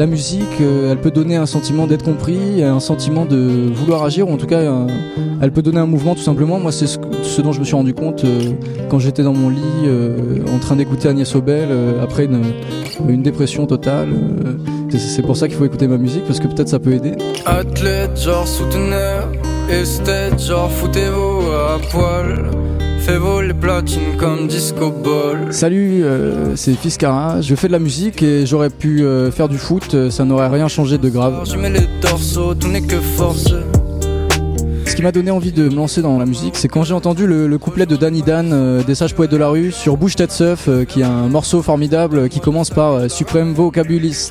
la musique, elle peut donner un sentiment d'être compris, un sentiment de vouloir agir, ou en tout cas, elle peut donner un mouvement tout simplement. Moi, c'est ce, dont je me suis rendu compte quand j'étais dans mon lit, en train d'écouter Agnès Obel, après une, une, dépression totale. c'est pour ça qu'il faut écouter ma musique, parce que peut-être ça peut aider. Athlète, genre souteneur, esthète, genre foutez-vous à poil. Fais voler platine comme disco ball. Salut, euh, c'est Fiscara. Je fais de la musique et j'aurais pu euh, faire du foot, euh, ça n'aurait rien changé de grave. Je mets les torsos, tout n'est que force. Ce qui m'a donné envie de me lancer dans la musique, c'est quand j'ai entendu le, couplet de Danny Dan des Sages Poètes de la Rue sur Bouche Tête qui est un morceau formidable qui commence par Suprême Vocabulis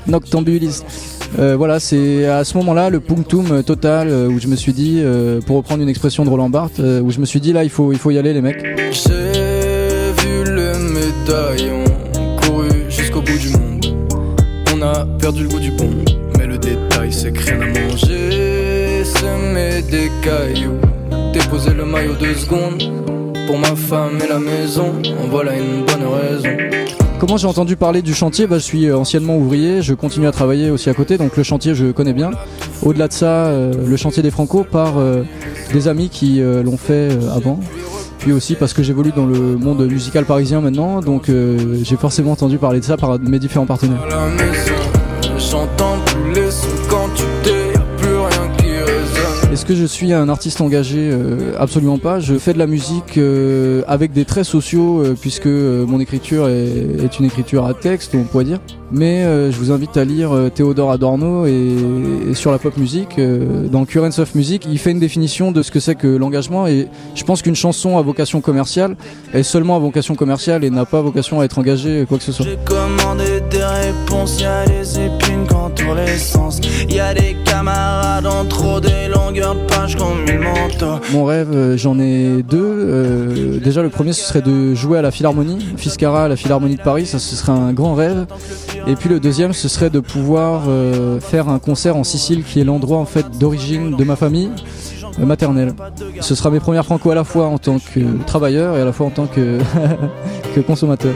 Noctambulis. voilà, c'est à ce moment-là le punctum total où je me suis dit, pour reprendre une expression de Roland Barthes, où je me suis dit là il faut, il faut y aller les mecs. J'ai vu le médaillon couru jusqu'au bout du monde. On a perdu le goût du bon, mais le détail c'est que rien à manger semer des cailloux, déposer le maillot deux secondes. Pour ma femme et la maison, en voilà une bonne raison. Comment j'ai entendu parler du chantier bah, Je suis anciennement ouvrier, je continue à travailler aussi à côté, donc le chantier je connais bien. Au-delà de ça, euh, le chantier des Franco par euh, des amis qui euh, l'ont fait avant. Puis aussi parce que j'évolue dans le monde musical parisien maintenant, donc j'ai forcément entendu parler de ça par mes différents partenaires. Que je suis un artiste engagé euh, Absolument pas. Je fais de la musique euh, avec des traits sociaux euh, puisque mon écriture est, une écriture à texte, on pourrait dire. Mais je vous invite à lire Théodore Adorno et, sur la pop musique, dans Currents of Music, il fait une définition de ce que c'est que l'engagement et je pense qu'une chanson à vocation commerciale est seulement à vocation commerciale et n'a pas vocation à être engagée quoi que ce soit. J'ai commandé des réponses, y a les épines quand l'essence, y a des camarades trop longueurs mon rêve, euh, j'en ai deux. Euh, déjà, le premier, ce serait de jouer à la Philharmonie, Fiscara, à la Philharmonie de Paris. Ça, ce serait un grand rêve. Et puis le deuxième, ce serait de pouvoir euh, faire un concert en Sicile, qui est l'endroit en fait d'origine de ma famille maternelle. Ce sera mes premières franco à la fois en tant que travailleur et à la fois en tant que consommateur.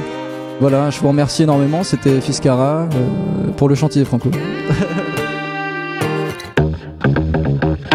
Voilà, je vous remercie énormément. C'était Fiscara pour le chantier franco.